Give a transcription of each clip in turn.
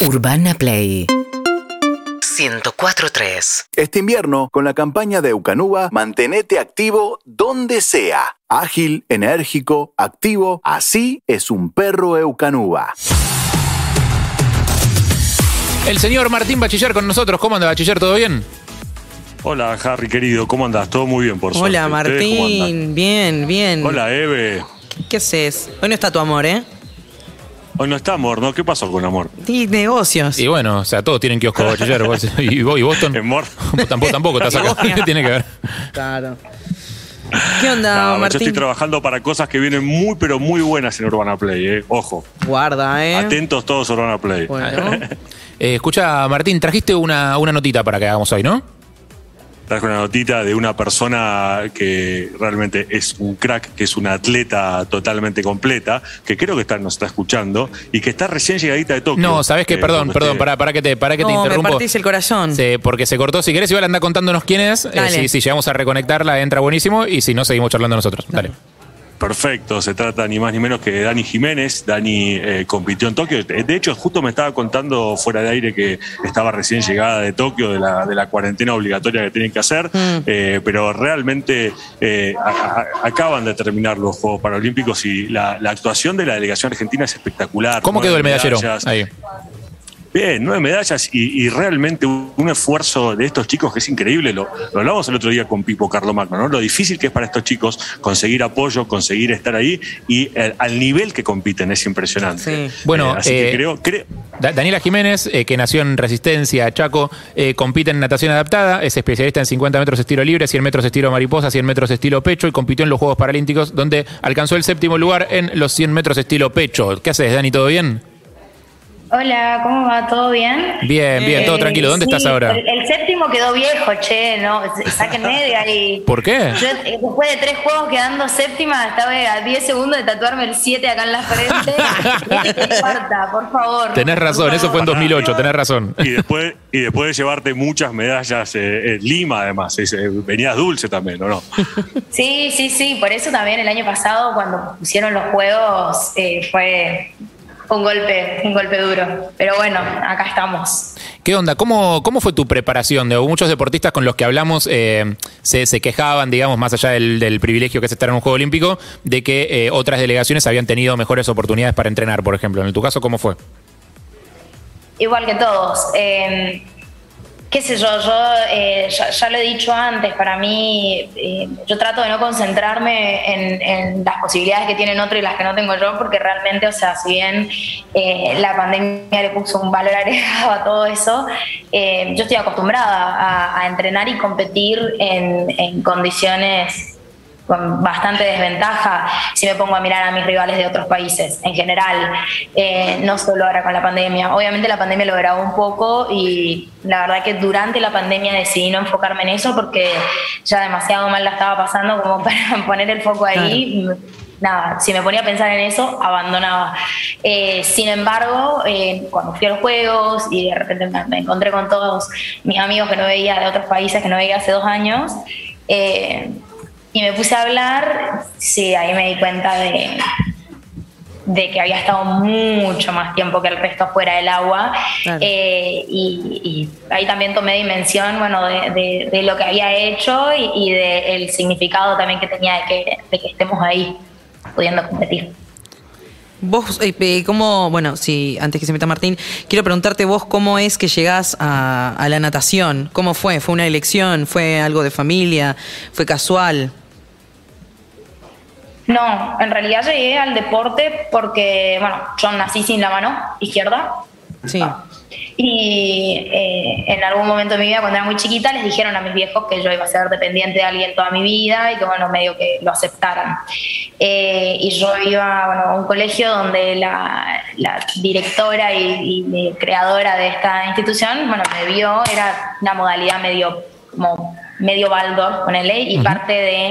Urbana Play 104.3 Este invierno, con la campaña de Eucanuba, mantenete activo donde sea. Ágil, enérgico, activo, así es un perro Eucanuba. El señor Martín Bachiller con nosotros. ¿Cómo anda, Bachiller? ¿Todo bien? Hola, Harry, querido. ¿Cómo andás? Todo muy bien, por suerte. Hola. Martín, bien, bien. Hola, Eve. ¿Qué haces? Hoy no está tu amor, ¿eh? Hoy no está amor, ¿no? ¿Qué pasó con amor? Y negocios. Y bueno, o sea, todos tienen kiosco Bachiller. vos- ¿Y vos y Boston? Amor. Vos tampoco, tampoco estás acá. ¿Qué tiene que ver? Claro. ¿Qué onda, No, yo Martín? estoy trabajando para cosas que vienen muy, pero muy buenas en Urbana Play, ¿eh? Ojo. Guarda, ¿eh? Atentos todos a Urbana Play. Bueno. Eh, escucha, Martín, trajiste una, una notita para que hagamos hoy, ¿no? Traje una notita de una persona que realmente es un crack, que es una atleta totalmente completa, que creo que está, nos está escuchando y que está recién llegadita de Tokio. No, ¿sabés qué? Eh, Perdón, perdón, esté- para, para que te, para que te no, me interrumpo. partís el corazón. Sí, porque se cortó. Si querés, igual anda contándonos quién es. Eh, si, si llegamos a reconectarla, entra buenísimo. Y si no, seguimos charlando nosotros. Dale. Perfecto, se trata ni más ni menos que de Dani Jiménez. Dani eh, compitió en Tokio. De de hecho, justo me estaba contando fuera de aire que estaba recién llegada de Tokio, de la, de la cuarentena obligatoria que tienen que hacer. Eh, pero realmente eh, a- a- acaban de terminar los Juegos Paralímpicos y la, la actuación de la delegación argentina es espectacular. ¿Cómo quedó el medallero? Ahí. Bien, nueve medallas y, y realmente un, esfuerzo de estos chicos que es increíble. Lo, lo hablamos el otro día con Pipo Carlomagno, ¿no? Lo difícil que es para estos chicos conseguir apoyo, conseguir estar ahí y el- al nivel que compiten es impresionante. Sí. Bueno, así eh, que creo, creo- Da- Daniela Jiménez, eh, que nació en Resistencia, Chaco, eh, compite en natación adaptada, es especialista en 50 metros estilo libre, 100 metros estilo mariposa, 100 metros estilo pecho y compitió en los Juegos Paralímpicos donde alcanzó el séptimo lugar en los 100 metros estilo pecho. ¿Qué haces, Dani? ¿Todo bien? Hola, ¿cómo va? ¿Todo bien? Bien, bien, todo Eh, tranquilo. ¿Dónde sí, estás ahora? El, el séptimo quedó viejo, che, ¿no? Sáquenme de ahí. ¿Por qué? Yo, eh, después de tres juegos quedando séptima, estaba a 10 segundos de tatuarme el 7 acá en la frente. Y cuarta, por favor. Tenés razón, eso fue en 2008, tenés razón. y después y después de llevarte muchas medallas eh, en Lima, además, es, eh, venías dulce también, ¿o no? Sí, sí, sí. Por eso también el año pasado, cuando pusieron los juegos, eh, fue un golpe, un golpe duro. Pero bueno, acá estamos. ¿Qué onda? ¿Cómo, cómo fue tu preparación? De muchos deportistas con los que hablamos eh, se, se quejaban, digamos, más allá del, del privilegio que es estar en un Juego Olímpico, de que eh, otras delegaciones habían tenido mejores oportunidades para entrenar, por ejemplo. En tu caso, ¿cómo fue? Igual que todos. Eh, qué sé yo, yo eh, ya, lo he dicho antes, para mí eh, yo trato de no concentrarme en, las posibilidades que tienen otros y las que no tengo yo, porque realmente, o sea, si bien eh, la pandemia le puso un valor agregado a todo eso, eh, yo estoy acostumbrada a, a entrenar y competir en condiciones con bastante desventaja si me pongo a mirar a mis rivales de otros países en general, eh, no solo ahora con la pandemia. Obviamente la pandemia lo grabó un poco y la verdad que durante la pandemia decidí no enfocarme en eso porque ya demasiado mal la estaba pasando como para poner el foco ahí. Nada, si me ponía a pensar en eso, abandonaba. Eh, sin embargo, eh, cuando fui a los juegos y de repente me, me encontré con todos mis amigos que no veía de otros países que no veía hace dos años, eh, y me puse a hablar, sí, ahí me di cuenta de, de que había estado mucho más tiempo que el resto fuera del agua. Claro. Eh, y, y ahí también tomé dimensión bueno, de, de- de lo que había hecho y, y del significado también que tenía de que, de que estemos ahí pudiendo competir. Vos, eh, ¿cómo, bueno, sí, antes que se meta Martín, quiero preguntarte vos cómo es que llegás a, a la natación? ¿Cómo fue? ¿Fue una elección? ¿Fue algo de familia? ¿Fue casual? No, en realidad llegué al deporte porque, bueno, yo nací sin la mano izquierda. Sí. Y eh, en algún momento de mi vida, cuando era muy chiquita, les dijeron a mis viejos que yo iba a ser dependiente de alguien toda mi vida y que, bueno, medio que lo aceptaran. Eh, y yo iba bueno, a un colegio donde la, la directora y, y creadora de esta institución, bueno, me vio, era una modalidad medio como medio Baldor, ponele, y parte de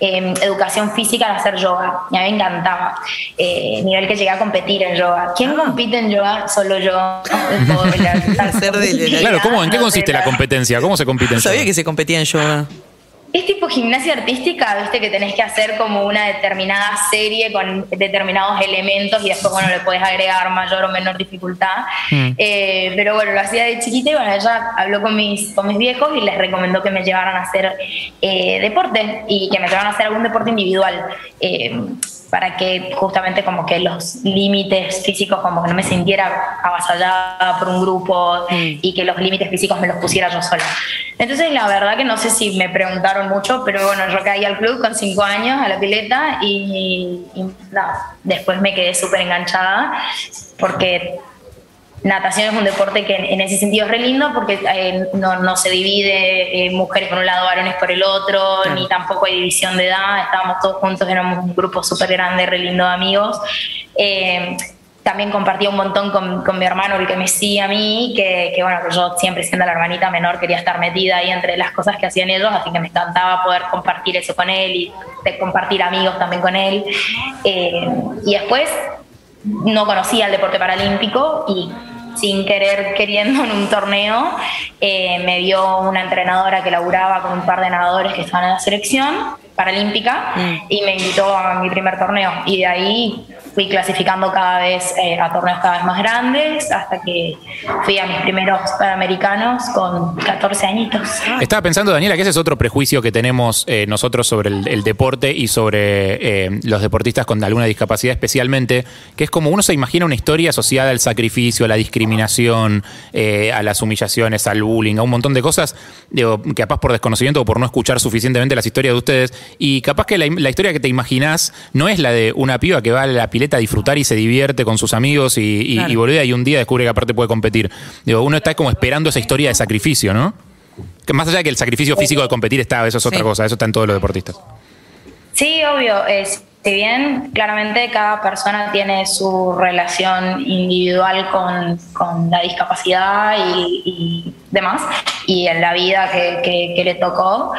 eh, educación física era hacer yoga. Y a mí me encantaba. Eh, nivel que llegué a competir en yoga. ¿Quién compite en yoga? Solo yo. Claro, ¿cómo, ¿en qué consiste la competencia? ¿Cómo se compite en No sabía yoga? que se competía en yoga. Es tipo gimnasia artística, viste que tenés que hacer como una determinada serie con determinados elementos y después, bueno, le puedes agregar mayor o menor dificultad. Mm. Eh, pero bueno, lo hacía de chiquita y bueno, ella habló con mis, con mis viejos y les recomendó que me llevaran a hacer eh, deporte y que me llevaran a hacer algún deporte individual. eh, para que justamente como que los límites físicos como que no me sintiera avasallada por un grupo y que los límites físicos me los pusiera yo sola. Entonces la verdad que no sé si me preguntaron mucho, pero bueno, yo caí al club con cinco años a la pileta y, y nada, después me quedé súper enganchada porque natación es un deporte que en, ese sentido es re lindo porque eh, no, no se divide eh, mujeres por un lado, varones por el otro, ni tampoco hay división de edad, estábamos todos juntos, éramos un grupo súper grande, re lindo de amigos. Eh, también compartía un montón con, con, mi hermano, el que me sigue a mí, que, que, bueno, que yo siempre siendo la hermanita menor quería estar metida ahí entre las cosas que hacían ellos, así que me encantaba poder compartir eso con él y de compartir amigos también con él. Eh, y después no conocía el deporte paralímpico y sin querer queriendo en un torneo eh, me vio una entrenadora que laburaba con un par de nadadores que estaban en la selección paralímpica mm. y me invitó a mi primer torneo y de ahí fui clasificando cada vez eh, a torneos cada vez más grandes hasta que fui a mis primeros panamericanos con 14 añitos. Estaba pensando, Daniela, que ese es otro prejuicio que tenemos eh, nosotros sobre el, deporte y sobre eh, los deportistas con alguna discapacidad especialmente, que es como uno se imagina una historia asociada al sacrificio, a la discriminación, a las humillaciones, al bullying, a un montón de cosas, digo, capaz por desconocimiento o por no escuchar suficientemente las historias de ustedes, y capaz que la, la historia que te imaginás no es la de una piba que va a la pileta a disfrutar y se divierte con sus amigos y, y, claro. y boludea y un día descubre que aparte puede competir. Digo, uno está como esperando esa historia de sacrificio, ¿no? Que más allá de que el sacrificio físico de competir está, eso es otra sí. cosa, eso está en todos los deportistas. Sí, obvio. Es, si bien claramente cada persona tiene su relación individual con, con la discapacidad y, y, demás, y en la vida que, que, que le tocó,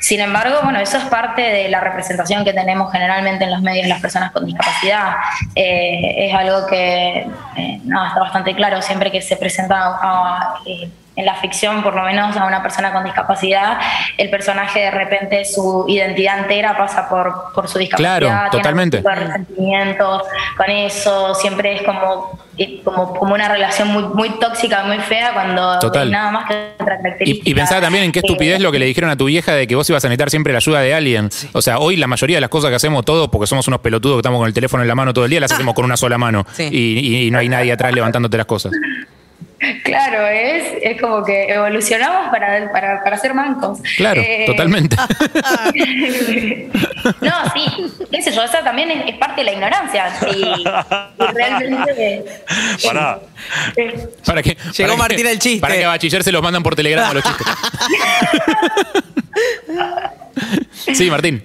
sin embargo, bueno, eso es parte de la representación que tenemos generalmente en los medios las personas con discapacidad. Eh, es algo que eh, no, está bastante claro siempre que se presenta a, a, eh, en la ficción, por lo menos a una persona con discapacidad, el personaje de repente su identidad entera pasa por, por su discapacidad. Claro, totalmente. Tiene resentimientos con eso, siempre es como, como, como una relación muy, muy tóxica, muy fea, cuando Total. nada más que otra característica. Y, y pensaba también en qué estupidez eh, lo que le dijeron a tu vieja de que vos ibas a necesitar siempre la ayuda de alguien. Sí. O sea, hoy la mayoría de las cosas que hacemos todos, porque somos unos pelotudos que estamos con el teléfono en la mano todo el día, las hacemos con una sola mano. Sí. Y, y no hay nadie atrás levantándote las cosas. Claro, es, es como que evolucionamos para, para, para ser mancos. Claro, eh, totalmente. no, sí, qué sé yo, esa también es, es parte de la ignorancia. Y, y realmente. Pará. Eh, para que, Llegó para Martín que, el chiste. Para que a bachiller se los mandan por telegrama los chistes. sí, Martín.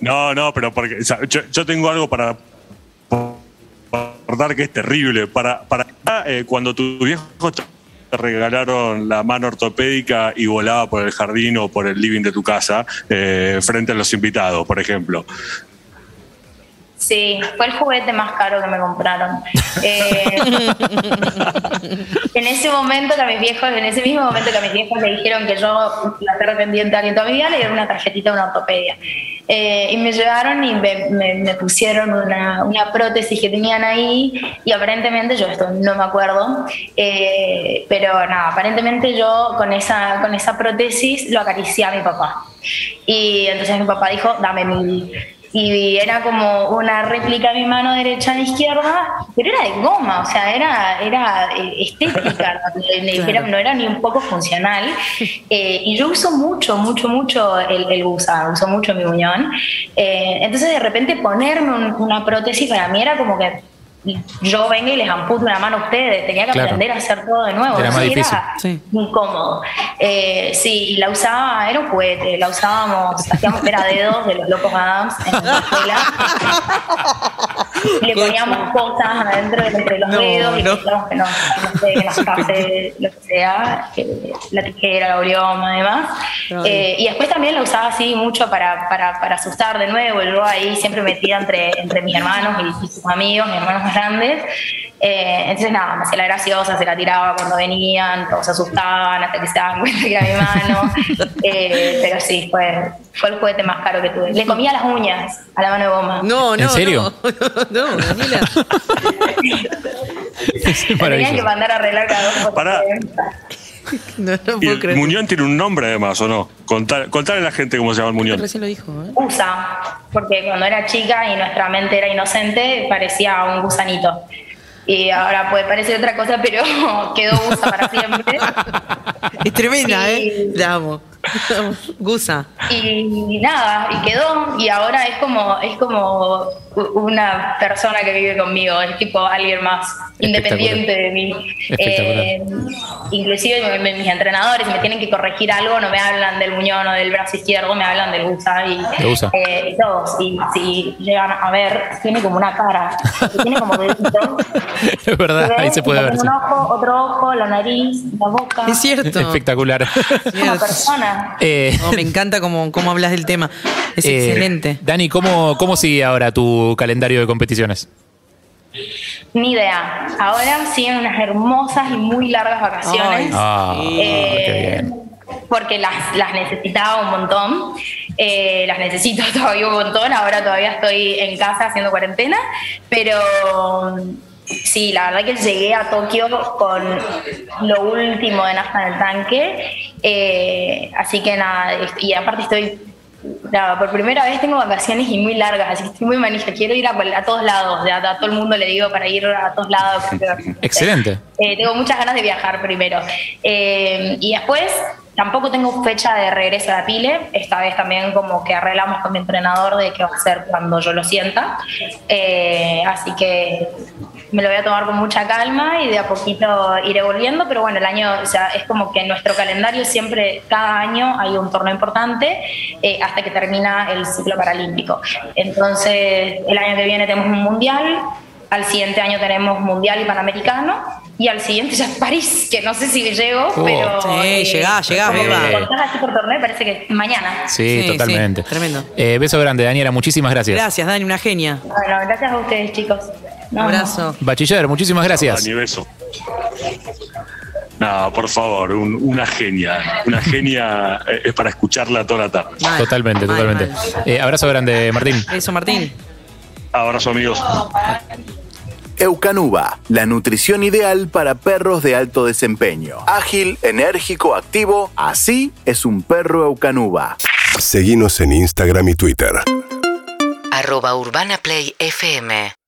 No, no, pero porque o sea, yo, yo tengo algo para recordar que es terrible. Para, para eh, cuando tus viejos te regalaron la mano ortopédica y volaba por el jardín o por el living de tu casa eh, frente a los invitados, por ejemplo. Sí, fue el juguete más caro que me compraron. Eh, en ese momento que a mis viejos, en ese mismo momento que a mis viejos le dijeron que yo la perra pendiente a alguien toda mi vida, le dieron una tarjetita de una ortopedia. Eh, y me llevaron y me, me, me pusieron una, una, prótesis que tenían ahí y aparentemente, yo esto no me acuerdo, eh, pero nada, aparentemente yo con esa, con esa prótesis lo acaricié a mi papá. Y entonces mi papá dijo, dame mil y era como una réplica de mi mano derecha a la izquierda, pero era de goma, o sea, era, era estética, no, era, no era ni un poco funcional. Eh, y yo uso mucho, mucho, mucho el, el gusano, uso mucho mi muñón. Eh, entonces, de repente, ponerme un, una prótesis para mí era como que yo venga y les amputo una mano a ustedes, tenía que claro. aprender a hacer todo de nuevo. Era más difícil. Era sí. incómodo. Eh, sí, y la usaba, era un juguete, la usábamos, hacíamos era dedos de los locos Adams en la escuela. le poníamos cosas adentro entre los No, dedos y no. que no, no sé, que nos pase lo que sea, la tijera, la orioma, además. Ay. Eh, y después también la usaba así mucho para, para, para asustar de nuevo. Yo ahí siempre metida entre, entre mis hermanos y, y sus amigos, mis hermanos más grandes. Eh, entonces nada, me hacía la graciosa, se la tiraba cuando venían, todos se asustaban hasta que se daban cuenta que era mi mano. Eh, pero sí, fue, fue el juguete más caro que tuve. Le comía las uñas a la mano de goma. No, no. ¿En serio? No, no, Daniela. Tenían que mandar a arreglar cada dos por Pará. tres. No, no Y puedo el creer. Muñón tiene un nombre además, ¿o no? Contar, contarle a la gente cómo se llama el Muñón. Recién lo dijo, ¿eh? USA, porque cuando era chica y nuestra mente era inocente, parecía un gusanito. Y ahora puede parecer otra cosa, pero quedó USA para siempre. Es tremenda. ¿eh? La amo. Gusa. Y nada, y quedó. Y ahora es como, es como una persona que vive conmigo, es tipo alguien más independiente de mí. Eh, inclusive mi- mis entrenadores, si me tienen que corregir algo, no me hablan del muñón o del brazo izquierdo, me hablan del gusa y, USA. eh, y todos. Y si llegan a ver, tiene como una cara, tiene como deditos. Es verdad, ahí se puede ver. sí. Un ojo, otro ojo, la nariz, la boca. Es cierto. Espectacular. Es una persona. Eh, No, me encanta cómo, cómo hablas del tema. Es eh, excelente. Dani, ¿cómo, ¿cómo sigue ahora tu calendario de competiciones? Ni idea. Ahora siguen unas hermosas y muy largas vacaciones. Ay, Ah, Sí. qué Eh, bien. porque las, las necesitaba un montón. Eh, las necesito todavía un montón. Ahora todavía estoy en casa haciendo cuarentena. Pero sí, la verdad que llegué a Tokio con lo último de nafta en el tanque. Eh, así que nada, y aparte estoy. nada, por primera vez tengo vacaciones y muy largas, así que estoy muy manija. Quiero ir a, a todos lados, de- a, a todo el mundo le digo para ir a todos lados. Excelente. Eh, tengo muchas ganas de viajar primero. Eh, y después tampoco tengo fecha de regreso a la pile. Esta vez también como que arreglamos con mi entrenador de qué va a ser cuando yo lo sienta. Eh, así que me lo voy a tomar con mucha calma y de a poquito iré volviendo. Pero bueno, el año, o sea, es como que en nuestro calendario siempre, cada año hay un torneo importante eh, hasta que termina el ciclo paralímpico. Entonces, el año que viene tenemos un mundial. Al siguiente año tenemos Mundial y Panamericano. Y al siguiente ya es París, que no sé si llego, Oh. pero. Sí, llegás, llegás, me contás así por torneo, parece que mañana. Sí, Sí, totalmente. sí, tremendo. Eh, beso grande, Daniela. Muchísimas gracias. Gracias, Dani, una genia. Bueno, gracias a ustedes, chicos. Abrazo. Bachiller, muchísimas gracias. Dani, beso. No, por favor, un- una genia. Una genia eh, es para escucharla toda la tarde. Mal, Totalmente, mal, totalmente. mal. Eh, abrazo grande, Martín. Eso, Martín. Abrazo, amigos. Eucanuba, la nutrición ideal para perros de alto desempeño. Ágil, enérgico, activo, así es un perro Eucanuba. Seguinos en Instagram y Twitter. arroba urbanaplayfm